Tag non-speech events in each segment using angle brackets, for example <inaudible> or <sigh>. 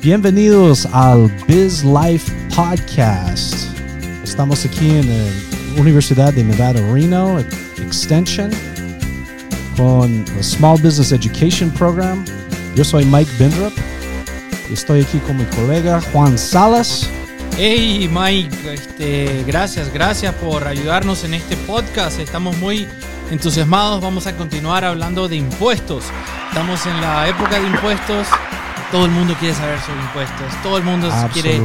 Bienvenidos al Biz Life Podcast. Estamos aquí en la Universidad de Nevada Reno Extension con el Small Business Education Program. Yo soy Mike Bindrup y estoy aquí con mi colega Juan Salas. Hey Mike, este, gracias, gracias por ayudarnos en este podcast. Estamos muy entusiasmados. Vamos a continuar hablando de impuestos. Estamos en la época de impuestos. Todo el mundo quiere saber sobre impuestos. Todo el mundo quiere,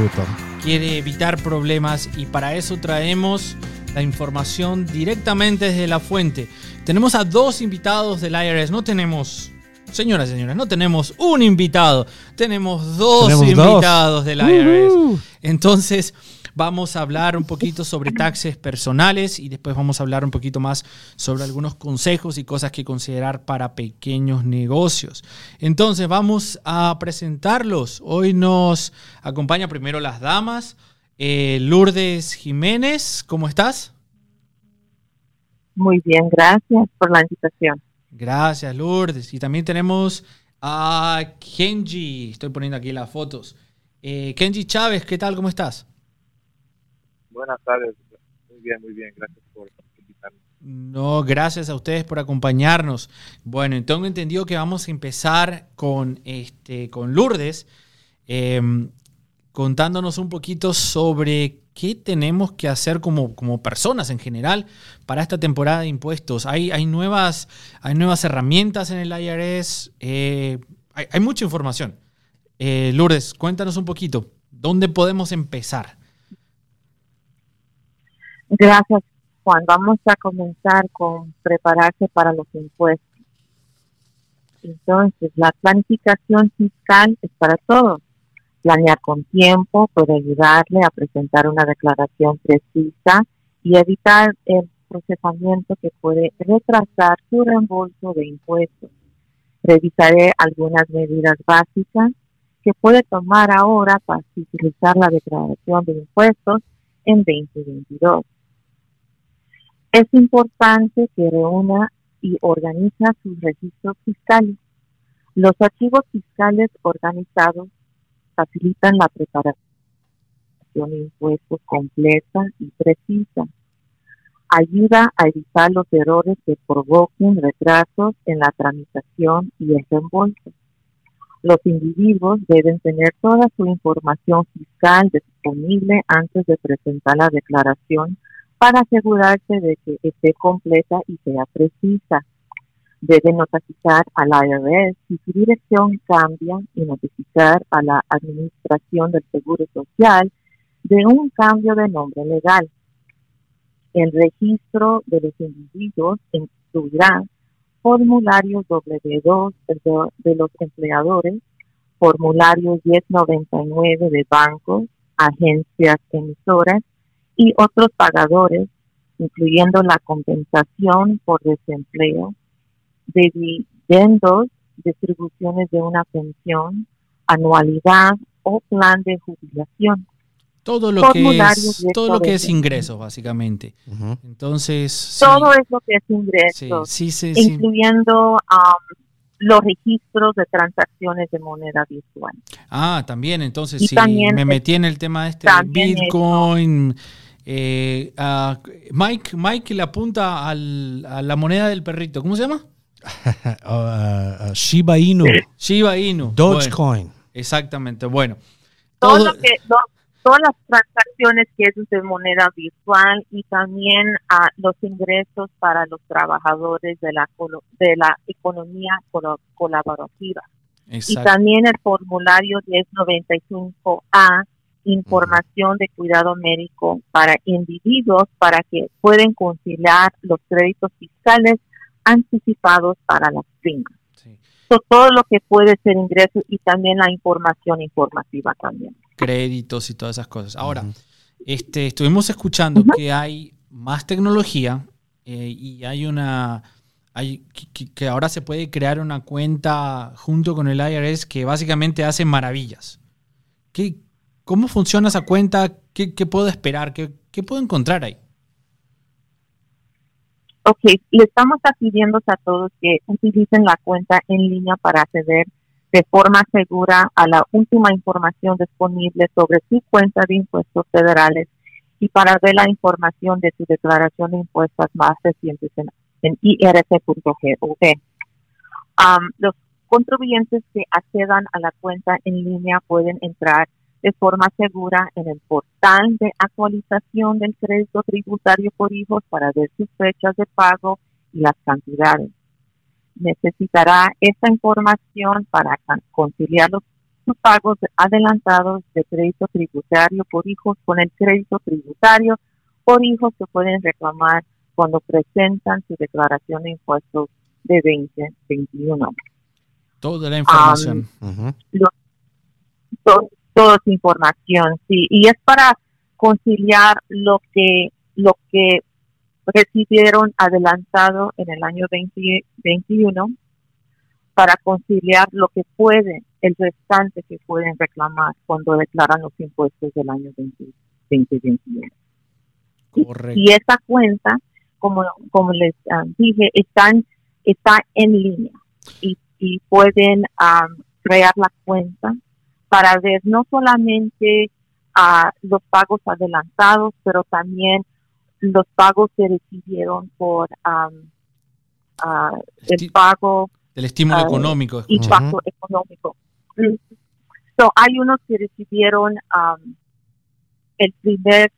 quiere evitar problemas y para eso traemos la información directamente desde la fuente. Tenemos a dos invitados del IRS. No tenemos Señoras y señores, no tenemos un invitado, tenemos dos invitados del IRS. Entonces, vamos a hablar un poquito sobre taxes personales y después vamos a hablar un poquito más sobre algunos consejos y cosas que considerar para pequeños negocios. Entonces, vamos a presentarlos. Hoy nos acompaña primero las damas. Eh, Lourdes Jiménez, ¿cómo estás? Muy bien, gracias por la invitación. Gracias, Lourdes. Y también tenemos a Kenji. Estoy poniendo aquí las fotos. Eh, Kenji Chávez, ¿qué tal? ¿Cómo estás? Buenas tardes. Muy bien, muy bien. Gracias por invitarme. No, gracias a ustedes por acompañarnos. Bueno, entonces entendido que vamos a empezar con, este, con Lourdes, em, contándonos un poquito sobre ¿qué tenemos que hacer como, como personas en general para esta temporada de impuestos? Hay, hay, nuevas, hay nuevas herramientas en el IRS, eh, hay, mucha información. Eh, Lourdes, cuéntanos un poquito, ¿dónde podemos empezar? Gracias, Juan. Vamos a comenzar con prepararse para los impuestos. Entonces, la planificación fiscal es para todos Planear con tiempo puede ayudarle a presentar una declaración precisa y evitar el procesamiento que puede retrasar su reembolso de impuestos. Revisaré algunas medidas básicas que puede tomar ahora para utilizar la declaración de impuestos en 2022. Es importante que reúna y organiza sus registros fiscales. Los archivos fiscales organizados facilitan la preparación de impuestos completa y precisa. Ayuda a evitar los errores que provoquen retrasos en la tramitación y el reembolso. Los individuos deben tener toda su información fiscal disponible antes de presentar la declaración para asegurarse de que esté completa y sea precisa debe notificar al IRS si su dirección cambia y notificar a la Administración del Seguro Social de un cambio de nombre legal. El registro de los individuos incluirá formularios W2 de los empleadores, formularios 1099 de bancos, agencias emisoras y otros pagadores, incluyendo la compensación por desempleo, dividendos, distribuciones de una pensión, anualidad o plan de jubilación. Todo lo que es, todo lo que es ingreso, básicamente. Entonces. Todo es lo que es ingreso. Sí, sí, incluyendo um, los registros de transacciones de moneda virtual. Ah, también, entonces, si me metí en el tema este de Bitcoin. Eh, Mike, Mike le apunta al, a la moneda del perrito. ¿Cómo se llama? <laughs> Uh, uh, Shiba Inu. Shiba Inu. Dogecoin. exactamente. Bueno. Todo, que, todas las transacciones que es de moneda virtual y también a los ingresos para los trabajadores de la, de la economía colaborativa. Y también el formulario 1095A, información de cuidado médico para individuos para que pueden conciliar los créditos fiscales anticipados para las primas. todo lo que puede ser ingreso y también la información informativa también. Créditos y todas esas cosas. Ahora, este, estuvimos escuchando que hay más tecnología eh, y hay una... Hay, que, ahora se puede crear una cuenta junto con el IRS que básicamente hace maravillas. ¿Qué, ¿Cómo funciona esa cuenta? ¿Qué, puedo esperar? ¿Qué, ¿Qué puedo encontrar ahí? Ok, le estamos pidiendo a todos que utilicen la cuenta en línea para acceder de forma segura a la última información disponible sobre su cuenta de impuestos federales y para ver la información de su declaración de impuestos más recientes en, en irc.gov. los contribuyentes que accedan a la cuenta en línea pueden entrar de forma segura en el portal de actualización del crédito tributario por hijos para ver sus fechas de pago y las cantidades. Necesitará esta información para conciliar los pagos adelantados de crédito tributario por hijos con el crédito tributario por hijos que pueden reclamar cuando presentan su declaración de impuestos de 2021. Toda la información. Toda esa información, sí. Y es para conciliar lo que, lo que recibieron adelantado en el año 2021 para conciliar lo que pueden, el restante que pueden reclamar cuando declaran los impuestos del año 2021. Correcto. Y esa cuenta, como, como les ah, dije, están, está en línea y, y pueden ah, crear la cuenta para ver no solamente uh, los pagos adelantados, pero también los pagos que recibieron por el pago del estímulo económico. Impacto económico. So, hay unos que recibieron el primer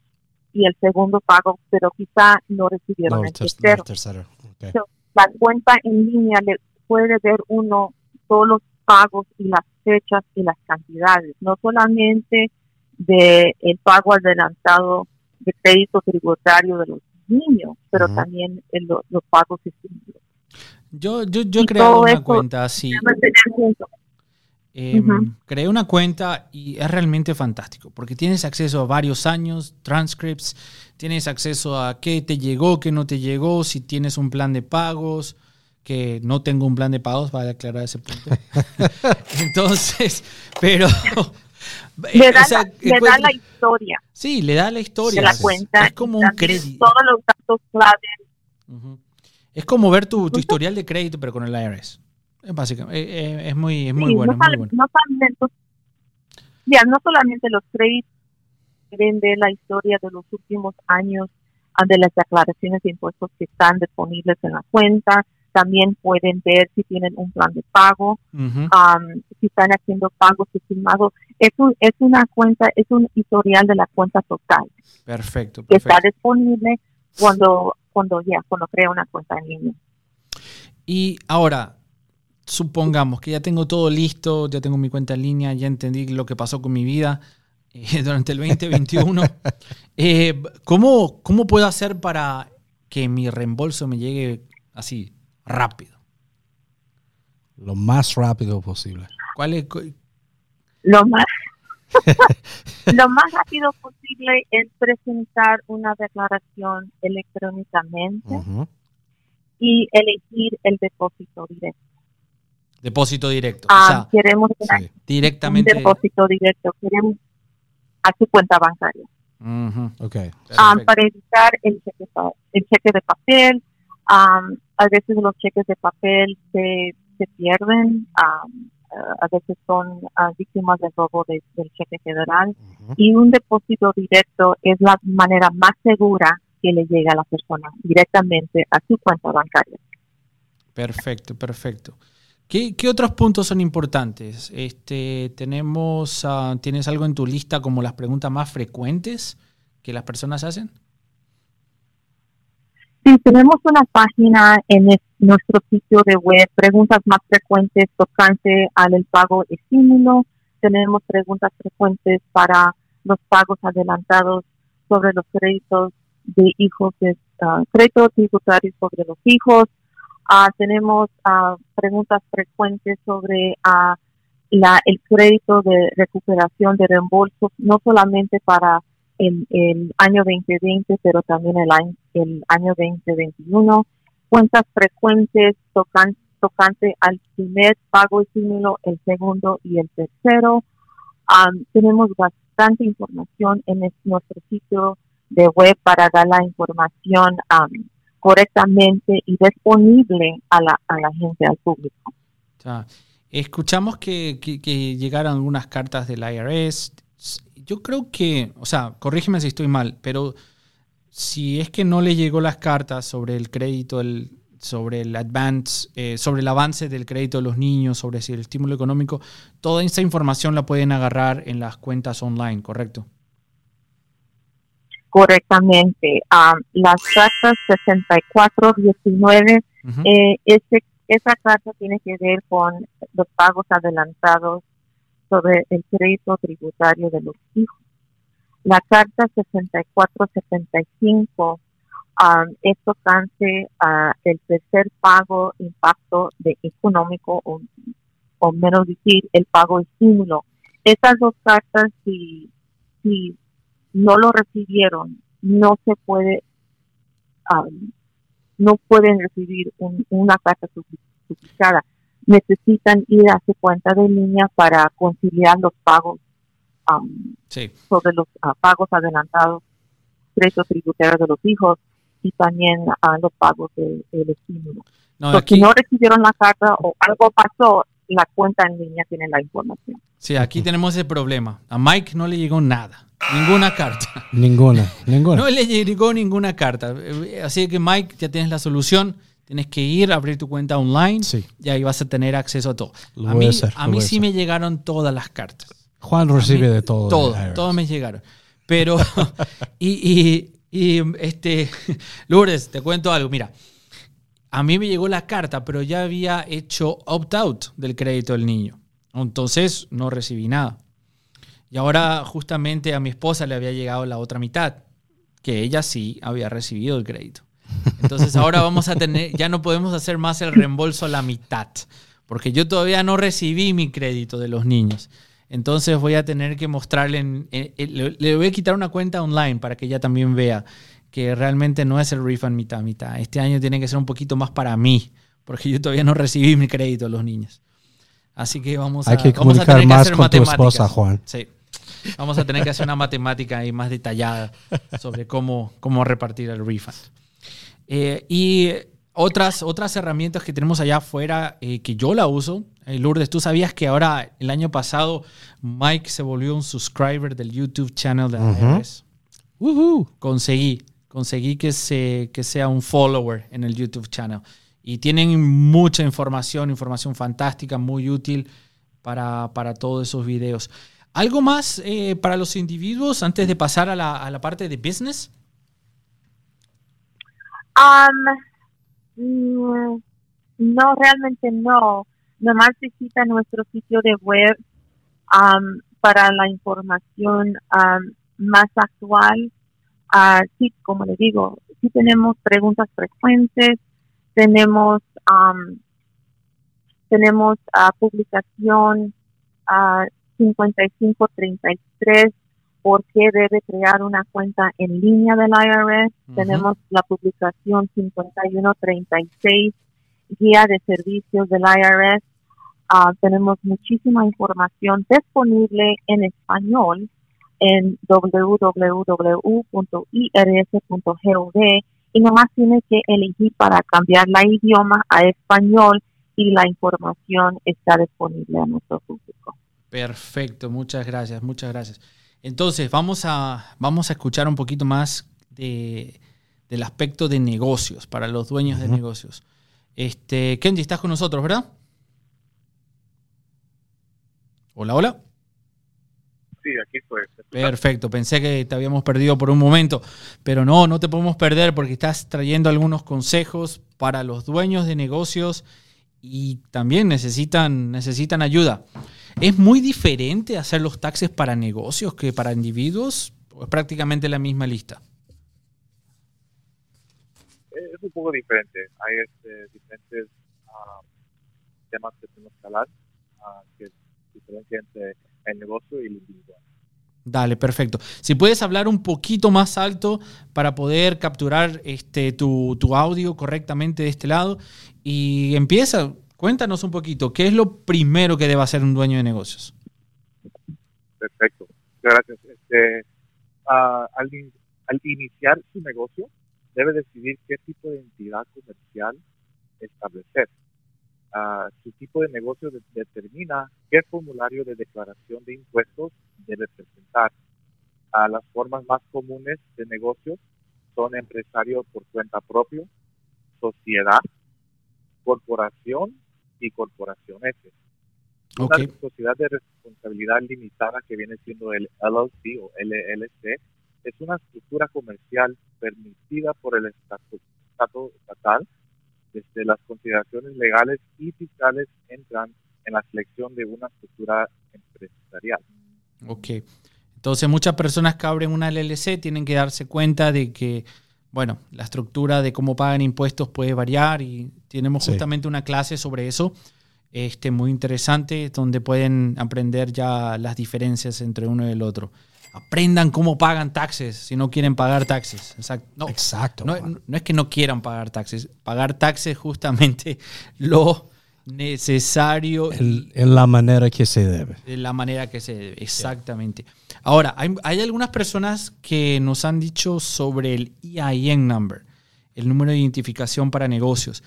y el segundo pago, pero quizá no recibieron el tercero. la cuenta en línea le puede ver uno todos los pagos y las fechas y las cantidades, no solamente de el pago adelantado de crédito tributario de los niños, pero también los pagos estímulos. Yo, yo, yo he creado una cuenta así. Eh, Creé una cuenta y es realmente fantástico porque tienes acceso a varios años, transcripts, tienes acceso a qué te llegó, qué no te llegó, si tienes un plan de pagos, que no tengo un plan de pagos, para aclarar ese punto. <laughs> Entonces, pero... <laughs> Le da, la, le da la historia. Sí, le da la historia. De la cuenta. Es como un crédito. Todos los datos clave. Es como ver tu, tu, historial de crédito, pero con el IRS. Es básicamente, eh, eh, es, muy, es muy, bueno, no, muy bueno. No solamente, ya, no solamente los créditos quieren ver la historia de los últimos años de las declaraciones de impuestos que están disponibles en la cuenta, también pueden ver si tienen un plan de pago, si están haciendo pagos estimados. Es, es una cuenta, es un historial de la cuenta total. Perfecto. Que está disponible cuando, cuando ya, cuando crea una cuenta en línea. Y ahora, supongamos que ya tengo todo listo, ya tengo mi cuenta en línea, ya entendí lo que pasó con mi vida <laughs> eh, durante el 2021. <laughs> eh, ¿cómo, ¿Cómo puedo hacer para que mi reembolso me llegue así, rápido? Lo más rápido posible. ¿Cuál es? Lo más, <laughs> lo más rápido posible es presentar una declaración electrónicamente y elegir el depósito directo. Depósito directo. Ah, queremos directamente. Un depósito directo. Queremos a su cuenta bancaria. okay. Ah, para evitar el cheque, el cheque de papel, a veces los cheques de papel se, se pierden, a veces son ah, víctimas del robo del cheque federal y un depósito directo es la manera más segura que le llega a la persona directamente a su cuenta bancaria. Perfecto, perfecto. ¿Qué, ¿Qué, otros puntos son importantes? Este, tenemos, ah, ¿Tienes algo en tu lista como las preguntas más frecuentes que las personas hacen? Sí, tenemos una página en nuestro sitio de web, preguntas más frecuentes tocante al pago estímulo. Tenemos preguntas frecuentes para los pagos adelantados sobre los créditos de hijos, de, uh, créditos tributarios sobre los hijos. Uh, tenemos uh, preguntas frecuentes sobre la, el crédito de recuperación de reembolsos, no solamente para el, el año 2020, pero también el año, el año 2021. Cuentas frecuentes tocan, tocante al primer pago estímulo, el segundo y el tercero. tenemos bastante información en nuestro sitio de web para dar la información correctamente y disponible a la, a la gente, al público. Escuchamos que, que, que llegaron algunas cartas del IRS. Yo creo que, o sea, corrígeme si estoy mal, pero si es que no le llegó las cartas sobre el crédito, el, sobre el advance, eh, sobre el avance del crédito de los niños, sobre si el estímulo económico, toda esta información la pueden agarrar en las cuentas online, ¿correcto? Correctamente. Um, las cartas 6419, eh, ese, esa carta tiene que ver con los pagos adelantados sobre el crédito tributario de los hijos. La carta 6475 um, es tocante a el tercer pago impacto de económico o, o menos decir el pago estímulo. Estas dos cartas si, si no lo recibieron no se puede um, no pueden recibir una carta duplicada necesitan ir a su cuenta de línea para conciliar los pagos sobre los ah, pagos adelantados, crédito tributario de los hijos y también a los pagos del de, estímulo. No, Si no recibieron la carta o algo pasó, la cuenta en línea tiene la información. Sí, aquí tenemos el problema. A Mike no le llegó nada. Ninguna carta. <laughs> Ninguna, ninguna. No le llegó ninguna carta. Así que Mike, ya tienes la solución. Tienes que ir a abrir tu cuenta online sí. y ahí vas a tener acceso a todo. a mí, a mí sí me llegaron todas las cartas. Juan recibe de todo. Todo, todos me llegaron. Pero, <laughs> y, y, este, <laughs> Lourdes, te cuento algo. Mira, a mí me llegó la carta, pero ya había hecho opt-out del crédito del niño. Entonces no recibí nada. Y ahora justamente a mi esposa le había llegado la otra mitad, que ella sí había recibido el crédito. Entonces ahora vamos a tener, ya no podemos hacer más el reembolso a la mitad, porque yo todavía no recibí mi crédito de los niños. Entonces voy a tener que mostrarle, le, voy a quitar una cuenta online para que ella también vea que realmente no es el refund mitad mitad. Este año tiene que ser un poquito más para mí, porque yo todavía no recibí mi crédito de los niños. Así que vamos a, que vamos a tener que hacer con tu esposa, Juan. Sí. Vamos a tener que hacer una matemática ahí más detallada sobre cómo, cómo repartir el refund. Eh, y otras, otras herramientas que tenemos allá afuera eh, que yo la uso. Lourdes, ¿tú sabías que ahora el año pasado Mike se volvió un subscriber del YouTube channel de uh Conseguí, conseguí que, se, que sea un follower en el YouTube channel. Y tienen mucha información, información fantástica, muy útil para, para todos esos videos. ¿Algo más eh, para los individuos antes de pasar a la, a la parte de business? Um, Mm, no, realmente no. Nomás visita nuestro sitio de web para la información más actual. Uh, sí, como le digo, sí tenemos preguntas frecuentes, tenemos tenemos uh, publicación uh, 5533 por qué debe crear una cuenta en línea del IRS. Tenemos la publicación 5136, guía de servicios del IRS. Ah, tenemos muchísima información disponible en español en www.irs.gov y nomás tiene que elegir para cambiar la idioma a español y la información está disponible a nuestro público. Perfecto, muchas gracias, muchas gracias. Entonces, vamos a, vamos a escuchar un poquito más de, del aspecto de negocios, para los dueños de negocios. Este, Kenji, estás con nosotros, ¿verdad? Hola, hola. Sí, aquí fue. Perfecto, pensé que te habíamos perdido por un momento, pero no, no te podemos perder porque estás trayendo algunos consejos para los dueños de negocios y también necesitan, necesitan ayuda. ¿Es muy diferente hacer los taxes para negocios que para individuos? ¿O es prácticamente la misma lista? Es un poco diferente. Hay este, diferentes ah, temas que tenemos que hablar, uh, que diferencia entre el negocio y el individual. Dale, perfecto. Si puedes hablar un poquito más alto para poder capturar este, tu, tu audio correctamente de este lado. Y empieza, Cuéntanos un poquito, ¿qué es lo primero que debe hacer un dueño de negocios? Perfecto, gracias. Este, al, al, iniciar su negocio, debe decidir qué tipo de entidad comercial establecer. Ah, su tipo de negocio determina qué formulario de declaración de impuestos debe presentar. las formas más comunes de negocio son empresario por cuenta propia, sociedad, corporación y corporación. Una sociedad de responsabilidad limitada que viene siendo el LLC o LLC es una estructura comercial permitida por el Estado estatal. Desde las consideraciones legales y fiscales entran en la selección de una estructura empresarial. Ok. Entonces muchas personas que abren una LLC tienen que darse cuenta de que, bueno, la estructura de cómo pagan impuestos puede variar y tenemos justamente una clase sobre eso este, muy interesante donde pueden aprender ya las diferencias entre uno y el otro. Aprendan cómo pagan taxes si no quieren pagar taxes. Exacto. No, Exacto no, no, es que no quieran pagar taxes. Pagar taxes justamente <laughs> lo necesario. en la manera que se debe. En la manera que se debe, exactamente. Ahora, hay, hay, algunas personas que nos han dicho sobre el EIN number, el número de identificación para negocios.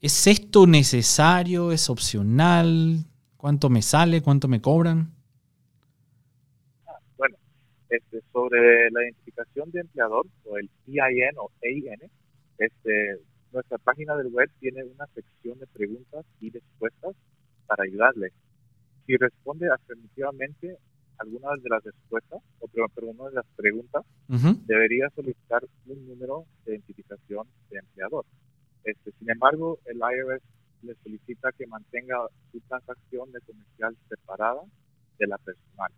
¿Es esto necesario? ¿Es opcional? ¿Cuánto me sale? ¿Cuánto me cobran? Este, sobre la identificación de empleador o el EIN o EIN, este, nuestra página del web tiene una sección de preguntas y respuestas para ayudarle. Si responde afirmativamente algunas de las respuestas, o perdón, una de las preguntas, debería solicitar un número de identificación de empleador. Este, sin embargo, el IRS le solicita que mantenga su transacción de comercial separada de la personal.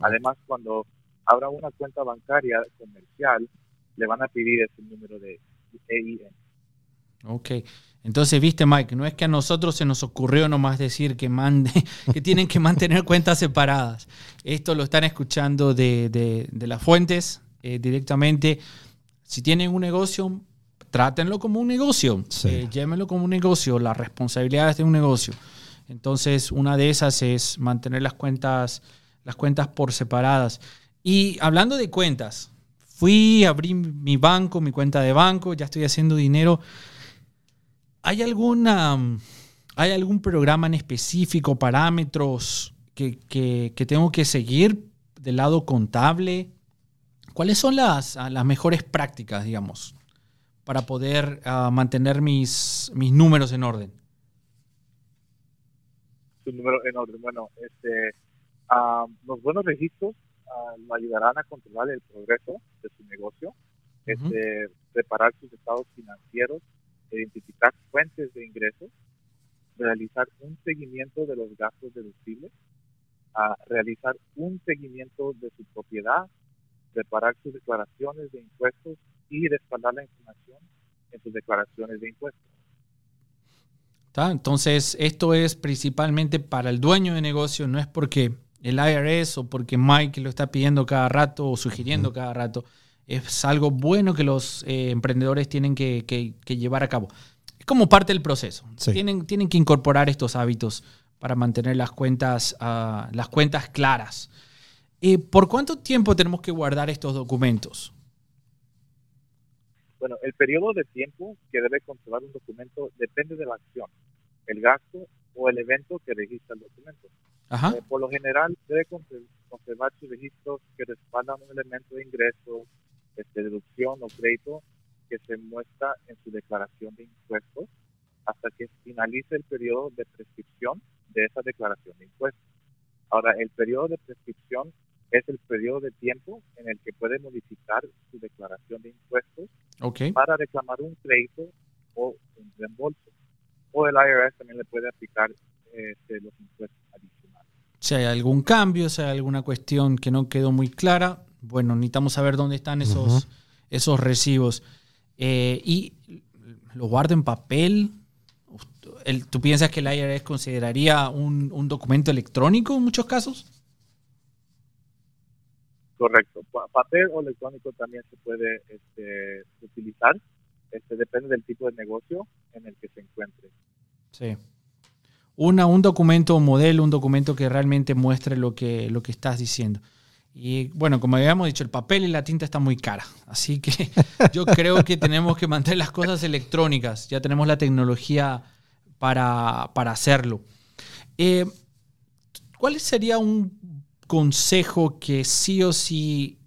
Además, cuando abra una cuenta bancaria comercial, le van a pedir ese número de EIN. Ok. Entonces, viste, Mike, no es que a nosotros se nos ocurrió nomás decir que, mande, <laughs> que tienen que mantener cuentas separadas. Esto lo están escuchando de, las fuentes eh, directamente. Si tienen un negocio, trátenlo como un negocio, eh, llémenlo como un negocio, las responsabilidades de un negocio. Entonces, una de esas es mantener las cuentas, las cuentas por separadas. Y hablando de cuentas, fui, abrí mi banco, mi cuenta de banco, ya estoy haciendo dinero. ¿Hay alguna, hay algún programa en específico, parámetros que, que tengo que seguir del lado contable? ¿Cuáles son las, las mejores prácticas, digamos? para poder ah, mantener mis, mis números en orden? Su número en orden. Bueno, este, ah, los buenos registros uh, lo ayudarán a controlar el progreso de su negocio, este, preparar sus estados financieros, identificar fuentes de ingresos, realizar un seguimiento de los gastos deducibles, realizar un seguimiento de su propiedad, preparar sus declaraciones de impuestos y respaldar la información en sus declaraciones de impuestos. Entonces, esto es principalmente para el dueño de negocio, no es porque el IRS o porque Mike lo está pidiendo cada rato o sugiriendo cada rato. Es algo bueno que los eh, emprendedores tienen que, llevar a cabo. Es como parte del proceso. Tienen, tienen que incorporar estos hábitos para mantener las cuentas, ah, las cuentas claras. Eh, ¿Por cuánto tiempo tenemos que guardar estos documentos? Bueno, el periodo de tiempo que debe conservar un documento depende de la acción, el gasto o el evento que registra el documento. Eh, por lo general, debe conservar sus registros que respaldan un elemento de ingreso, este, deducción o crédito que se muestra en su declaración de impuestos hasta que finalice el periodo de prescripción de esa declaración de impuestos. Ahora, el periodo de prescripción es el periodo de tiempo en el que puede modificar su declaración de impuestos para reclamar un crédito o un reembolso. O el IRS también le puede aplicar este, los impuestos. Si hay algún cambio, si hay alguna cuestión que no quedó muy clara, bueno, necesitamos saber dónde están esos, esos recibos. Eh, ¿Y lo guardo en papel? ¿Tú piensas que el IRS consideraría un, un documento electrónico en muchos casos? Correcto. Papel o electrónico también se puede este, utilizar. Este, depende del tipo de negocio en el que se encuentre. Sí. Una, un documento modelo, un documento que realmente muestre lo que, lo que estás diciendo. Y bueno, como habíamos dicho, el papel y la tinta están muy cara. Así que <laughs> yo creo que tenemos que mantener las cosas electrónicas. Ya tenemos la tecnología para, hacerlo. Eh, ¿Cuál sería un consejo que sí o sí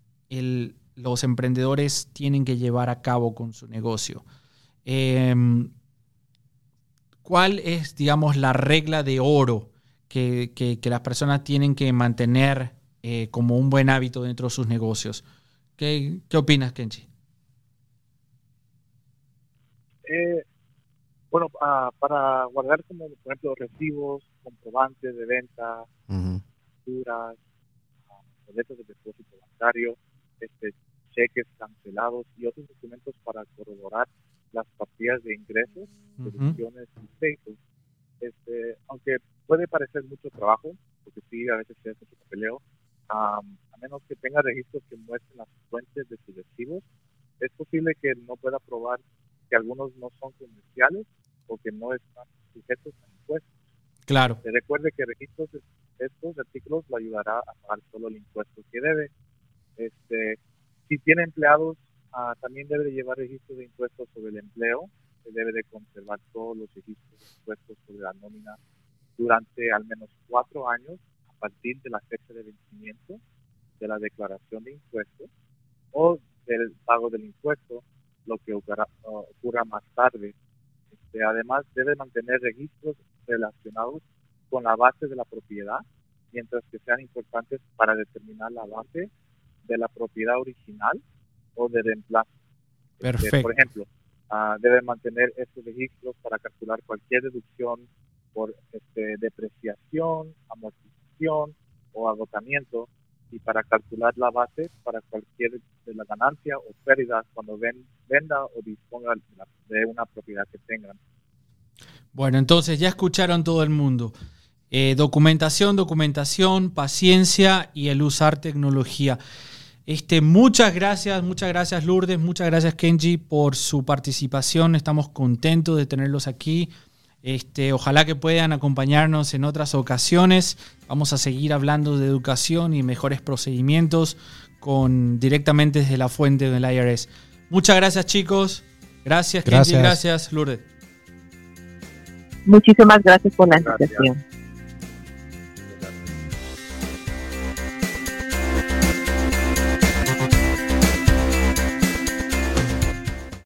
los emprendedores tienen que llevar a cabo con su negocio? Em, ¿Cuál es, digamos, la regla de oro que, las personas tienen que mantener eh, como un buen hábito dentro de sus negocios? ¿Qué, opinas, Kenji? Eh, bueno, ah, para guardar como, por ejemplo, recibos, comprobantes de venta, facturas, ah, boletos de depósito bancario, este, cheques cancelados y otros documentos para corroborar las partidas de ingresos, deducciones y créditos. Este, aunque puede parecer mucho trabajo, porque sí, a veces es mucho papeleo, a menos que tenga registros que muestren las fuentes de sus recibos, es posible que no pueda probar que algunos no son comerciales o que no están sujetos a impuestos. Claro. Se recuerde que registros de estos artículos lo ayudará a pagar solo el impuesto que debe. Este, si tiene empleados, ah, también debe llevar registros de impuestos sobre el empleo. Se debe de conservar todos los registros de impuestos sobre la nómina durante al menos cuatro años a partir de la fecha de vencimiento de la declaración de impuestos o del pago del impuesto, lo que ocurra, ocurra más tarde. Este, además, debe mantener registros relacionados con la base de la propiedad, mientras que sean importantes para determinar la base de la propiedad original o de reemplazo. Este, Perfecto. por ejemplo, uh, debe mantener estos registros para calcular cualquier deducción por este, depreciación, amortización o agotamiento y para calcular la base para cualquier de la ganancia o pérdida cuando ven, venda o disponga de una propiedad que tengan. Bueno, entonces ya escucharon todo el mundo. Eh, documentación, documentación, paciencia y el usar tecnología. Este, muchas gracias, muchas gracias Lourdes, muchas gracias Kenji por su participación. Estamos contentos de tenerlos aquí. Este, ojalá que puedan acompañarnos en otras ocasiones. Vamos a seguir hablando de educación y mejores procedimientos con, directamente desde la fuente del IRS. Muchas gracias chicos. Gracias, gracias. Kenji. Gracias, Lourdes. Muchísimas gracias por la invitación.